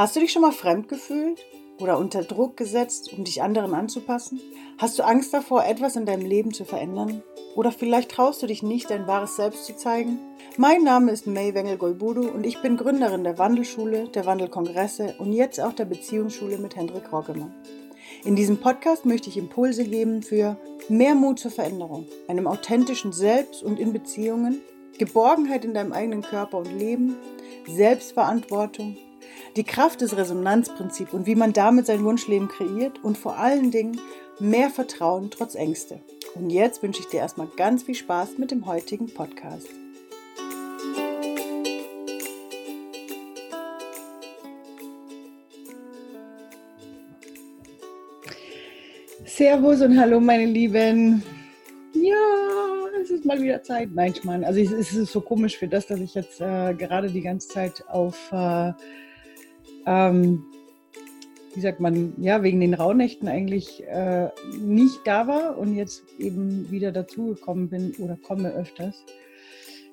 Hast du dich schon mal fremd gefühlt oder unter Druck gesetzt, um dich anderen anzupassen? Hast du Angst davor, etwas in deinem Leben zu verändern? Oder vielleicht traust du dich nicht, dein wahres Selbst zu zeigen? Mein Name ist May Wengel-Golbudu und ich bin Gründerin der Wandelschule, der Wandelkongresse und jetzt auch der Beziehungsschule mit Hendrik Roggemann. In diesem Podcast möchte ich Impulse geben für mehr Mut zur Veränderung, einem authentischen Selbst und in Beziehungen, Geborgenheit in deinem eigenen Körper und Leben, Selbstverantwortung, die Kraft des Resonanzprinzips und wie man damit sein Wunschleben kreiert und vor allen Dingen mehr Vertrauen trotz Ängste. Und jetzt wünsche ich dir erstmal ganz viel Spaß mit dem heutigen Podcast. Servus und hallo meine Lieben. Ja, es ist mal wieder Zeit. Nein, meine, also es ist so komisch für das, dass ich jetzt äh, gerade die ganze Zeit auf äh, ähm, wie sagt man, ja, wegen den Rauhnächten eigentlich äh, nicht da war und jetzt eben wieder dazugekommen bin oder komme öfters.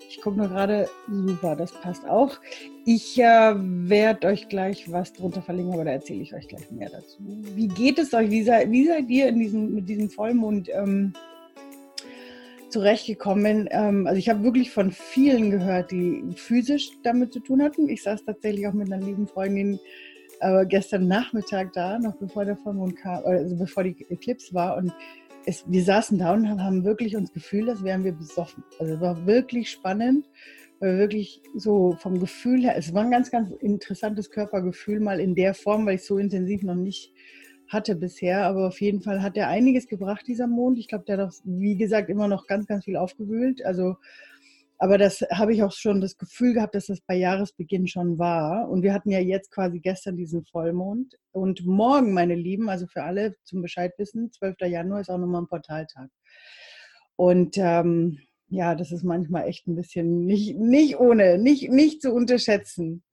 Ich gucke nur gerade, super, das passt auch. Ich äh, werde euch gleich was drunter verlinken, aber da erzähle ich euch gleich mehr dazu. Wie geht es euch? Wie seid, wie seid ihr in diesem, mit diesem Vollmond ähm, zurechtgekommen? Ähm, also ich habe wirklich von vielen gehört, die physisch damit zu tun hatten. Ich saß tatsächlich auch mit einer lieben Freundin äh, gestern Nachmittag da, noch bevor der Vollmond kam, also bevor die Eclipse war und es, wir saßen da und haben wirklich uns gefühlt, als wären wir besoffen. Also es war wirklich spannend, weil wirklich so vom Gefühl her, es war ein ganz, ganz interessantes Körpergefühl mal in der Form, weil ich so intensiv noch nicht hatte bisher. Aber auf jeden Fall hat er einiges gebracht, dieser Mond. Ich glaube, der hat auch, wie gesagt, immer noch ganz, ganz viel aufgewühlt. Also aber das habe ich auch schon das Gefühl gehabt, dass das bei Jahresbeginn schon war. Und wir hatten ja jetzt quasi gestern diesen Vollmond. Und morgen, meine Lieben, also für alle zum Bescheid wissen, 12. Januar ist auch nochmal ein Portaltag. Und ähm, ja, das ist manchmal echt ein bisschen nicht, nicht ohne, nicht, nicht zu unterschätzen.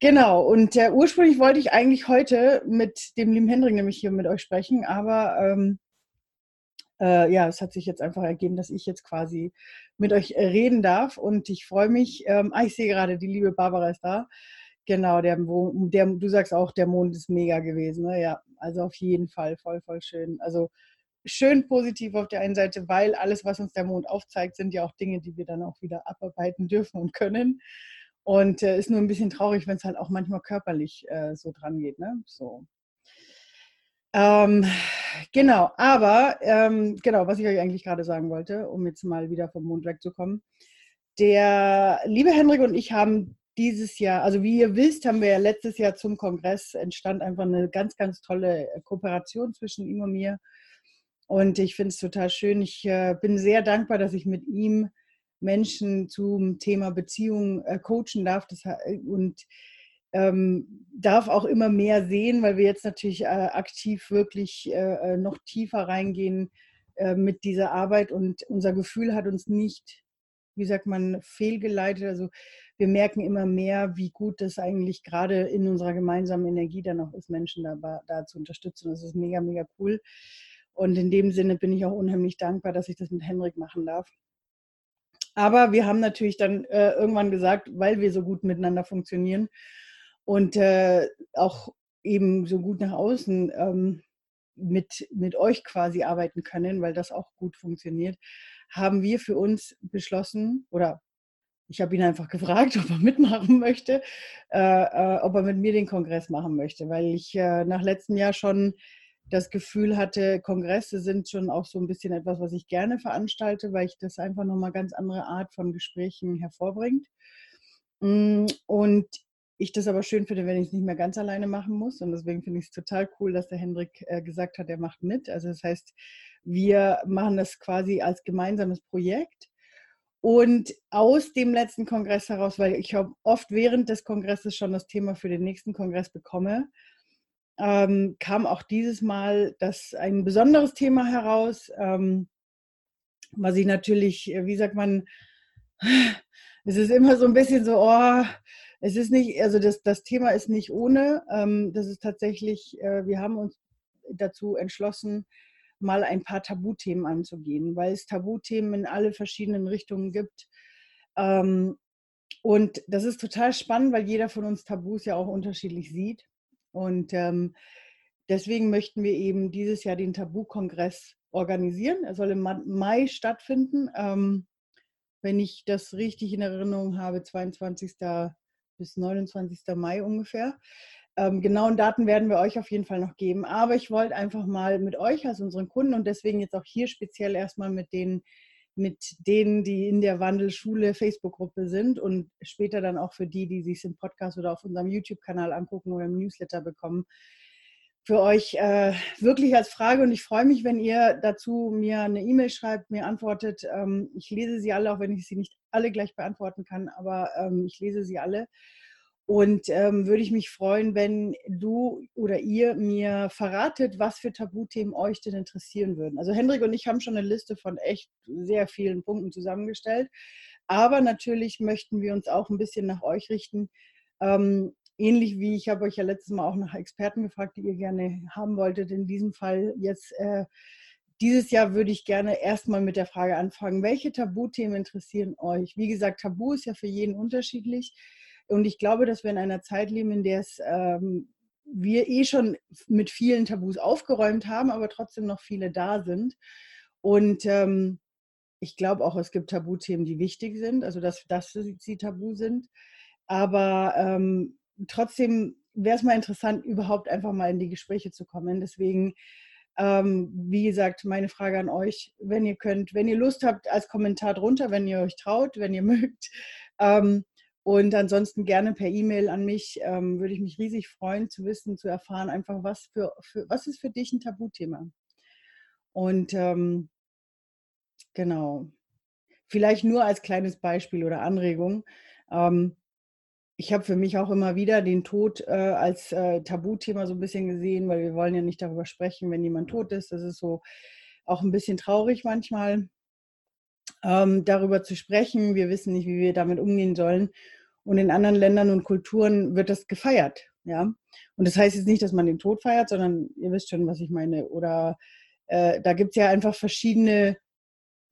Genau, und äh, ursprünglich wollte ich eigentlich heute mit dem lieben Hendrik nämlich hier mit euch sprechen, aber ähm, äh, ja, es hat sich jetzt einfach ergeben, dass ich jetzt quasi mit euch äh, reden darf und ich freue mich. Ähm, ah, ich sehe gerade, die liebe Barbara ist da. Genau, der, der, du sagst auch, der Mond ist mega gewesen. Ne? Ja, also auf jeden Fall voll, voll schön. Also schön positiv auf der einen Seite, weil alles, was uns der Mond aufzeigt, sind ja auch Dinge, die wir dann auch wieder abarbeiten dürfen und können. Und äh, ist nur ein bisschen traurig, wenn es halt auch manchmal körperlich äh, so dran geht. Ne? So. Ähm, genau, aber ähm, genau, was ich euch eigentlich gerade sagen wollte, um jetzt mal wieder vom Mond wegzukommen. Der liebe Henrik und ich haben dieses Jahr, also wie ihr wisst, haben wir ja letztes Jahr zum Kongress entstand einfach eine ganz, ganz tolle Kooperation zwischen ihm und mir. Und ich finde es total schön. Ich äh, bin sehr dankbar, dass ich mit ihm Menschen zum Thema Beziehung äh, coachen darf. Das, und ähm, darf auch immer mehr sehen, weil wir jetzt natürlich äh, aktiv wirklich äh, äh, noch tiefer reingehen äh, mit dieser Arbeit und unser Gefühl hat uns nicht, wie sagt man, fehlgeleitet. Also wir merken immer mehr, wie gut das eigentlich gerade in unserer gemeinsamen Energie dann auch ist, Menschen da, da zu unterstützen. Das ist mega, mega cool. Und in dem Sinne bin ich auch unheimlich dankbar, dass ich das mit Henrik machen darf. Aber wir haben natürlich dann äh, irgendwann gesagt, weil wir so gut miteinander funktionieren, und äh, auch eben so gut nach außen ähm, mit, mit euch quasi arbeiten können, weil das auch gut funktioniert, haben wir für uns beschlossen, oder ich habe ihn einfach gefragt, ob er mitmachen möchte, äh, äh, ob er mit mir den Kongress machen möchte, weil ich äh, nach letztem Jahr schon das Gefühl hatte, Kongresse sind schon auch so ein bisschen etwas, was ich gerne veranstalte, weil ich das einfach nochmal ganz andere Art von Gesprächen hervorbringt. Mm, und ich das aber schön finde, wenn ich es nicht mehr ganz alleine machen muss. Und deswegen finde ich es total cool, dass der Hendrik äh, gesagt hat, er macht mit. Also das heißt, wir machen das quasi als gemeinsames Projekt. Und aus dem letzten Kongress heraus, weil ich oft während des Kongresses schon das Thema für den nächsten Kongress bekomme, ähm, kam auch dieses Mal das ein besonderes Thema heraus, ähm, was ich natürlich, äh, wie sagt man, es ist immer so ein bisschen so, oh, es ist nicht, also das, das Thema ist nicht ohne. Ähm, das ist tatsächlich, äh, wir haben uns dazu entschlossen, mal ein paar Tabuthemen anzugehen, weil es Tabuthemen in alle verschiedenen Richtungen gibt. Ähm, und das ist total spannend, weil jeder von uns Tabus ja auch unterschiedlich sieht. Und ähm, deswegen möchten wir eben dieses Jahr den Tabu-Kongress organisieren. Er soll im Mai stattfinden. Ähm, wenn ich das richtig in Erinnerung habe, 22. bis 29. Mai ungefähr. Ähm, genauen Daten werden wir euch auf jeden Fall noch geben. Aber ich wollte einfach mal mit euch als unseren Kunden und deswegen jetzt auch hier speziell erstmal mit den mit denen, die in der Wandelschule Facebook-Gruppe sind und später dann auch für die, die sich im Podcast oder auf unserem YouTube-Kanal angucken oder im Newsletter bekommen, für euch äh, wirklich als Frage und ich freue mich, wenn ihr dazu mir eine E-Mail schreibt, mir antwortet. Ähm, ich lese sie alle, auch wenn ich sie nicht alle gleich beantworten kann, aber ähm, ich lese sie alle. Und ähm, würde ich mich freuen, wenn du oder ihr mir verratet, was für Tabuthemen euch denn interessieren würden. Also Hendrik und ich haben schon eine Liste von echt sehr vielen Punkten zusammengestellt. Aber natürlich möchten wir uns auch ein bisschen nach euch richten. Ähm, ähnlich wie ich habe euch ja letztes Mal auch nach Experten gefragt, die ihr gerne haben wolltet. In diesem Fall jetzt äh, dieses Jahr würde ich gerne erstmal mit der Frage anfangen, welche Tabuthemen interessieren euch? Wie gesagt, Tabu ist ja für jeden unterschiedlich. Und ich glaube, dass wir in einer Zeit leben, in der es ähm, wir eh schon mit vielen Tabus aufgeräumt haben, aber trotzdem noch viele da sind. Und ähm, ich glaube auch, es gibt Tabuthemen, die wichtig sind, also dass, dass sie tabu sind. Aber ähm, trotzdem wäre es mal interessant, überhaupt einfach mal in die Gespräche zu kommen. Deswegen, ähm, wie gesagt, meine Frage an euch, wenn ihr könnt, wenn ihr Lust habt, als Kommentar drunter, wenn ihr euch traut, wenn ihr mögt, ähm, und ansonsten gerne per E-Mail an mich. Ähm, würde ich mich riesig freuen zu wissen, zu erfahren, einfach was für, für was ist für dich ein Tabuthema. Und ähm, genau. Vielleicht nur als kleines Beispiel oder Anregung. Ähm, ich habe für mich auch immer wieder den Tod äh, als äh, Tabuthema so ein bisschen gesehen, weil wir wollen ja nicht darüber sprechen, wenn jemand tot ist. Das ist so auch ein bisschen traurig manchmal ähm, darüber zu sprechen. Wir wissen nicht, wie wir damit umgehen sollen. Und in anderen Ländern und Kulturen wird das gefeiert. Ja? Und das heißt jetzt nicht, dass man den Tod feiert, sondern ihr wisst schon, was ich meine. Oder äh, da gibt es ja einfach verschiedene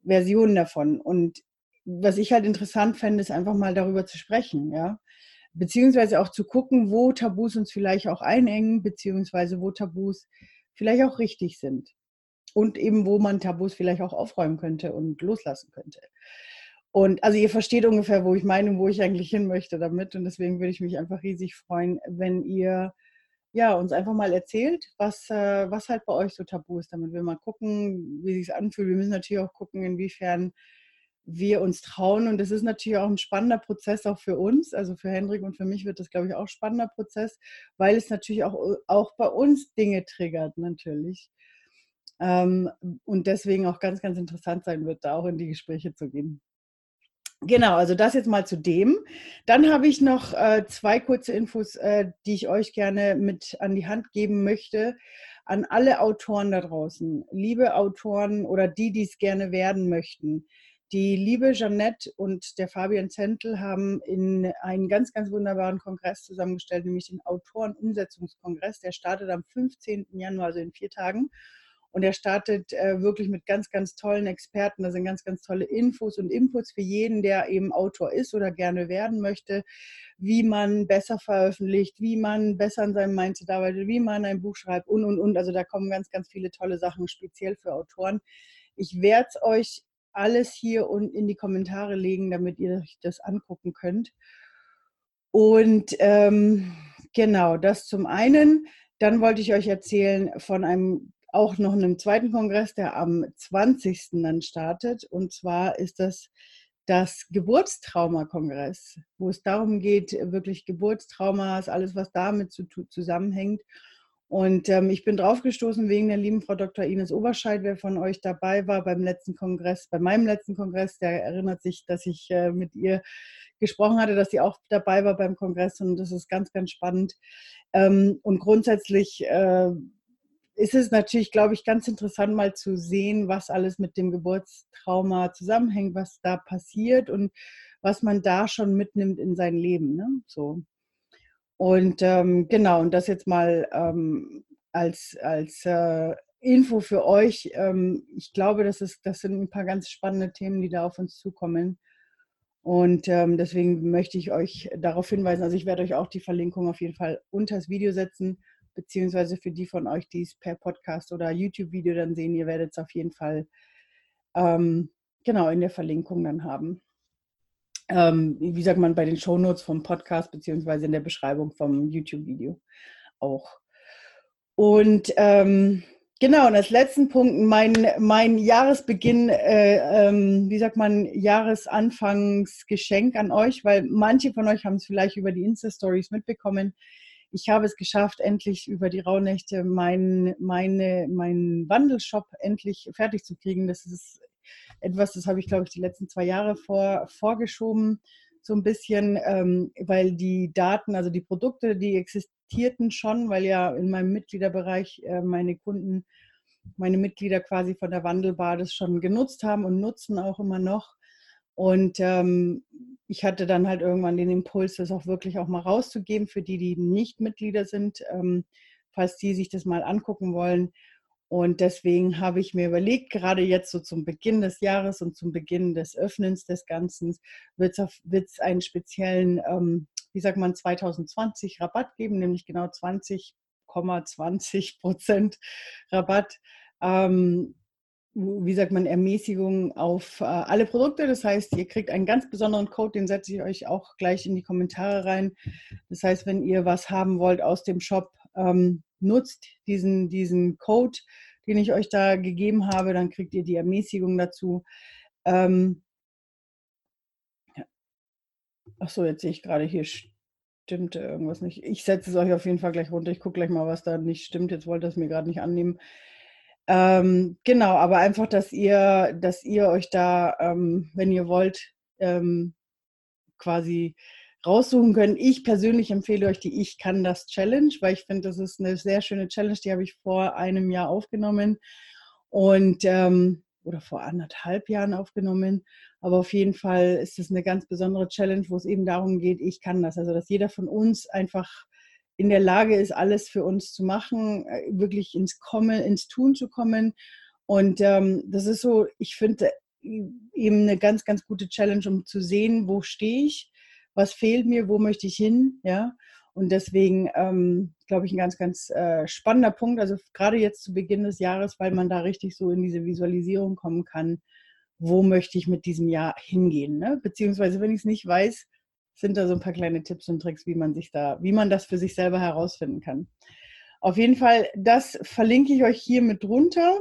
Versionen davon. Und was ich halt interessant fände, ist einfach mal darüber zu sprechen, ja. Beziehungsweise auch zu gucken, wo Tabus uns vielleicht auch einengen, beziehungsweise wo Tabus vielleicht auch richtig sind und eben wo man Tabus vielleicht auch aufräumen könnte und loslassen könnte. Und also ihr versteht ungefähr, wo ich meine und wo ich eigentlich hin möchte damit. Und deswegen würde ich mich einfach riesig freuen, wenn ihr ja, uns einfach mal erzählt, was, äh, was halt bei euch so tabu ist, damit wir mal gucken, wie sich anfühlt. Wir müssen natürlich auch gucken, inwiefern wir uns trauen. Und das ist natürlich auch ein spannender Prozess auch für uns. Also für Hendrik und für mich wird das, glaube ich, auch ein spannender Prozess, weil es natürlich auch, auch bei uns Dinge triggert, natürlich. Ähm, und deswegen auch ganz, ganz interessant sein wird, da auch in die Gespräche zu gehen. Genau, also das jetzt mal zu dem. Dann habe ich noch äh, zwei kurze Infos, äh, die ich euch gerne mit an die Hand geben möchte. An alle Autoren da draußen, liebe Autoren oder die, die es gerne werden möchten. Die liebe Jeannette und der Fabian Zentel haben in einen ganz, ganz wunderbaren Kongress zusammengestellt, nämlich den Autorenumsetzungskongress. Der startet am 15. Januar, also in vier Tagen. Und er startet äh, wirklich mit ganz, ganz tollen Experten. Da sind ganz, ganz tolle Infos und Inputs für jeden, der eben Autor ist oder gerne werden möchte, wie man besser veröffentlicht, wie man besser an seinem Mindset arbeitet, wie man ein Buch schreibt und, und, und. Also da kommen ganz, ganz viele tolle Sachen speziell für Autoren. Ich werde es euch alles hier und in die Kommentare legen, damit ihr euch das angucken könnt. Und ähm, genau, das zum einen. Dann wollte ich euch erzählen von einem auch noch einem zweiten Kongress, der am 20. dann startet. Und zwar ist das das Geburtstrauma-Kongress, wo es darum geht, wirklich Geburtstraumas, alles, was damit zu, zusammenhängt. Und ähm, ich bin draufgestoßen wegen der lieben Frau Dr. Ines Oberscheid, wer von euch dabei war beim letzten Kongress, bei meinem letzten Kongress, der erinnert sich, dass ich äh, mit ihr gesprochen hatte, dass sie auch dabei war beim Kongress und das ist ganz, ganz spannend. Ähm, und grundsätzlich äh, ist es natürlich, glaube ich, ganz interessant mal zu sehen, was alles mit dem Geburtstrauma zusammenhängt, was da passiert und was man da schon mitnimmt in sein Leben. Ne? So. Und ähm, genau, und das jetzt mal ähm, als, als äh, Info für euch. Ähm, ich glaube, das, ist, das sind ein paar ganz spannende Themen, die da auf uns zukommen. Und ähm, deswegen möchte ich euch darauf hinweisen, also ich werde euch auch die Verlinkung auf jeden Fall unter das Video setzen, beziehungsweise für die von euch, die es per Podcast oder YouTube-Video dann sehen, ihr werdet es auf jeden Fall ähm, genau in der Verlinkung dann haben. Ähm, wie sagt man bei den Shownotes vom Podcast, beziehungsweise in der Beschreibung vom YouTube-Video auch. Und ähm, Genau, und als letzten Punkt, mein, mein Jahresbeginn, äh, ähm, wie sagt man, Jahresanfangsgeschenk an euch, weil manche von euch haben es vielleicht über die Insta-Stories mitbekommen. Ich habe es geschafft, endlich über die Rauhnächte meinen meine, mein Wandelshop endlich fertig zu kriegen. Das ist etwas, das habe ich, glaube ich, die letzten zwei Jahre vor, vorgeschoben, so ein bisschen, ähm, weil die Daten, also die Produkte, die existierten schon, weil ja in meinem Mitgliederbereich äh, meine Kunden, meine Mitglieder quasi von der Wandelbar das schon genutzt haben und nutzen auch immer noch. Und ähm, ich hatte dann halt irgendwann den Impuls, das auch wirklich auch mal rauszugeben für die, die nicht Mitglieder sind, ähm, falls die sich das mal angucken wollen. Und deswegen habe ich mir überlegt, gerade jetzt so zum Beginn des Jahres und zum Beginn des Öffnens des Ganzen, wird es einen speziellen, ähm, wie sagt man, 2020 Rabatt geben, nämlich genau 20,20 Prozent Rabatt. Ähm, wie sagt man, Ermäßigung auf äh, alle Produkte. Das heißt, ihr kriegt einen ganz besonderen Code, den setze ich euch auch gleich in die Kommentare rein. Das heißt, wenn ihr was haben wollt aus dem Shop, ähm, nutzt diesen, diesen Code, den ich euch da gegeben habe, dann kriegt ihr die Ermäßigung dazu. Ähm. Ach so, jetzt sehe ich gerade hier stimmt irgendwas nicht. Ich setze es euch auf jeden Fall gleich runter. Ich gucke gleich mal, was da nicht stimmt. Jetzt wollte es mir gerade nicht annehmen. Ähm, genau, aber einfach, dass ihr, dass ihr euch da, ähm, wenn ihr wollt, ähm, quasi raussuchen können. Ich persönlich empfehle euch die Ich kann das Challenge, weil ich finde, das ist eine sehr schöne Challenge, die habe ich vor einem Jahr aufgenommen und ähm, oder vor anderthalb Jahren aufgenommen. Aber auf jeden Fall ist es eine ganz besondere Challenge, wo es eben darum geht, ich kann das. Also dass jeder von uns einfach in der Lage ist, alles für uns zu machen, äh, wirklich ins Kommen, ins Tun zu kommen. Und ähm, das ist so, ich finde eben eine ganz, ganz gute Challenge, um zu sehen, wo stehe ich was fehlt mir, wo möchte ich hin, ja. Und deswegen ähm, glaube ich ein ganz, ganz äh, spannender Punkt. Also gerade jetzt zu Beginn des Jahres, weil man da richtig so in diese Visualisierung kommen kann, wo möchte ich mit diesem Jahr hingehen. Ne? Beziehungsweise, wenn ich es nicht weiß, sind da so ein paar kleine Tipps und Tricks, wie man sich da, wie man das für sich selber herausfinden kann. Auf jeden Fall, das verlinke ich euch hier mit drunter.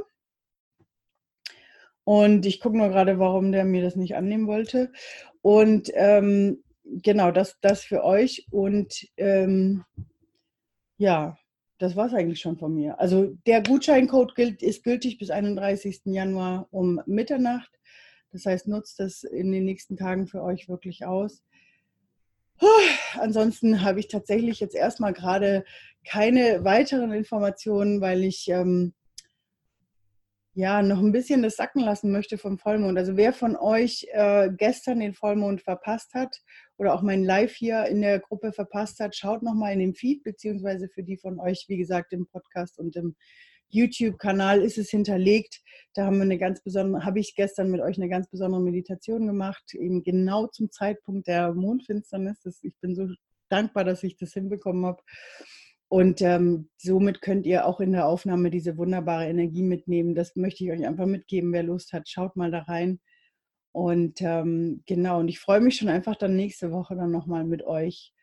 Und ich gucke nur gerade, warum der mir das nicht annehmen wollte. Und ähm, genau, das, das für euch. Und ähm, ja, das war es eigentlich schon von mir. Also der Gutscheincode gilt, ist gültig bis 31. Januar um Mitternacht. Das heißt, nutzt das in den nächsten Tagen für euch wirklich aus. Ansonsten habe ich tatsächlich jetzt erstmal gerade keine weiteren Informationen, weil ich ähm, ja, noch ein bisschen das sacken lassen möchte vom Vollmond. Also wer von euch äh, gestern den Vollmond verpasst hat oder auch mein Live hier in der Gruppe verpasst hat, schaut nochmal in den Feed, beziehungsweise für die von euch, wie gesagt, im Podcast und im YouTube-Kanal ist es hinterlegt. Da haben wir eine ganz besondere, habe ich gestern mit euch eine ganz besondere Meditation gemacht, eben genau zum Zeitpunkt der Mondfinsternis. Das, ich bin so dankbar, dass ich das hinbekommen habe. Und ähm, somit könnt ihr auch in der Aufnahme diese wunderbare Energie mitnehmen. Das möchte ich euch einfach mitgeben. Wer Lust hat, schaut mal da rein. Und ähm, genau, und ich freue mich schon einfach dann nächste Woche dann nochmal mit euch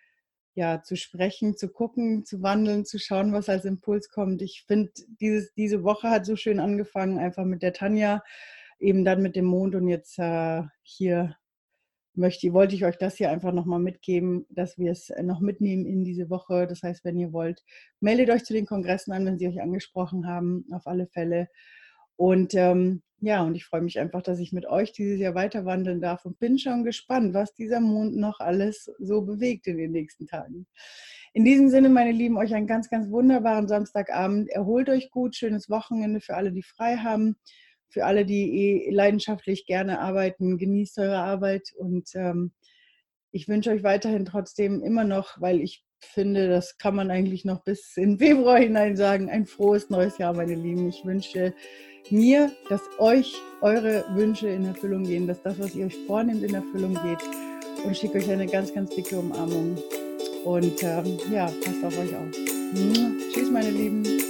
ja, zu sprechen, zu gucken, zu wandeln, zu schauen, was als Impuls kommt. Ich finde, diese Woche hat so schön angefangen, einfach mit der Tanja, eben dann mit dem Mond und jetzt äh, hier möchte, wollte ich euch das hier einfach nochmal mitgeben, dass wir es noch mitnehmen in diese Woche. Das heißt, wenn ihr wollt, meldet euch zu den Kongressen an, wenn sie euch angesprochen haben, auf alle Fälle. Und ähm, ja, und ich freue mich einfach, dass ich mit euch dieses Jahr weiter wandeln darf und bin schon gespannt, was dieser Mond noch alles so bewegt in den nächsten Tagen. In diesem Sinne, meine Lieben, euch einen ganz, ganz wunderbaren Samstagabend. Erholt euch gut, schönes Wochenende für alle, die frei haben für alle, die eh leidenschaftlich gerne arbeiten, genießt eure Arbeit und ähm, ich wünsche euch weiterhin trotzdem immer noch, weil ich finde, das kann man eigentlich noch bis in Februar hinein sagen, ein frohes neues Jahr, meine Lieben. Ich wünsche mir, dass euch eure Wünsche in Erfüllung gehen, dass das, was ihr euch vornimmt, in Erfüllung geht und schicke euch eine ganz, ganz dicke Umarmung. Und ähm, ja, passt auf euch auf. Tschüss, meine Lieben.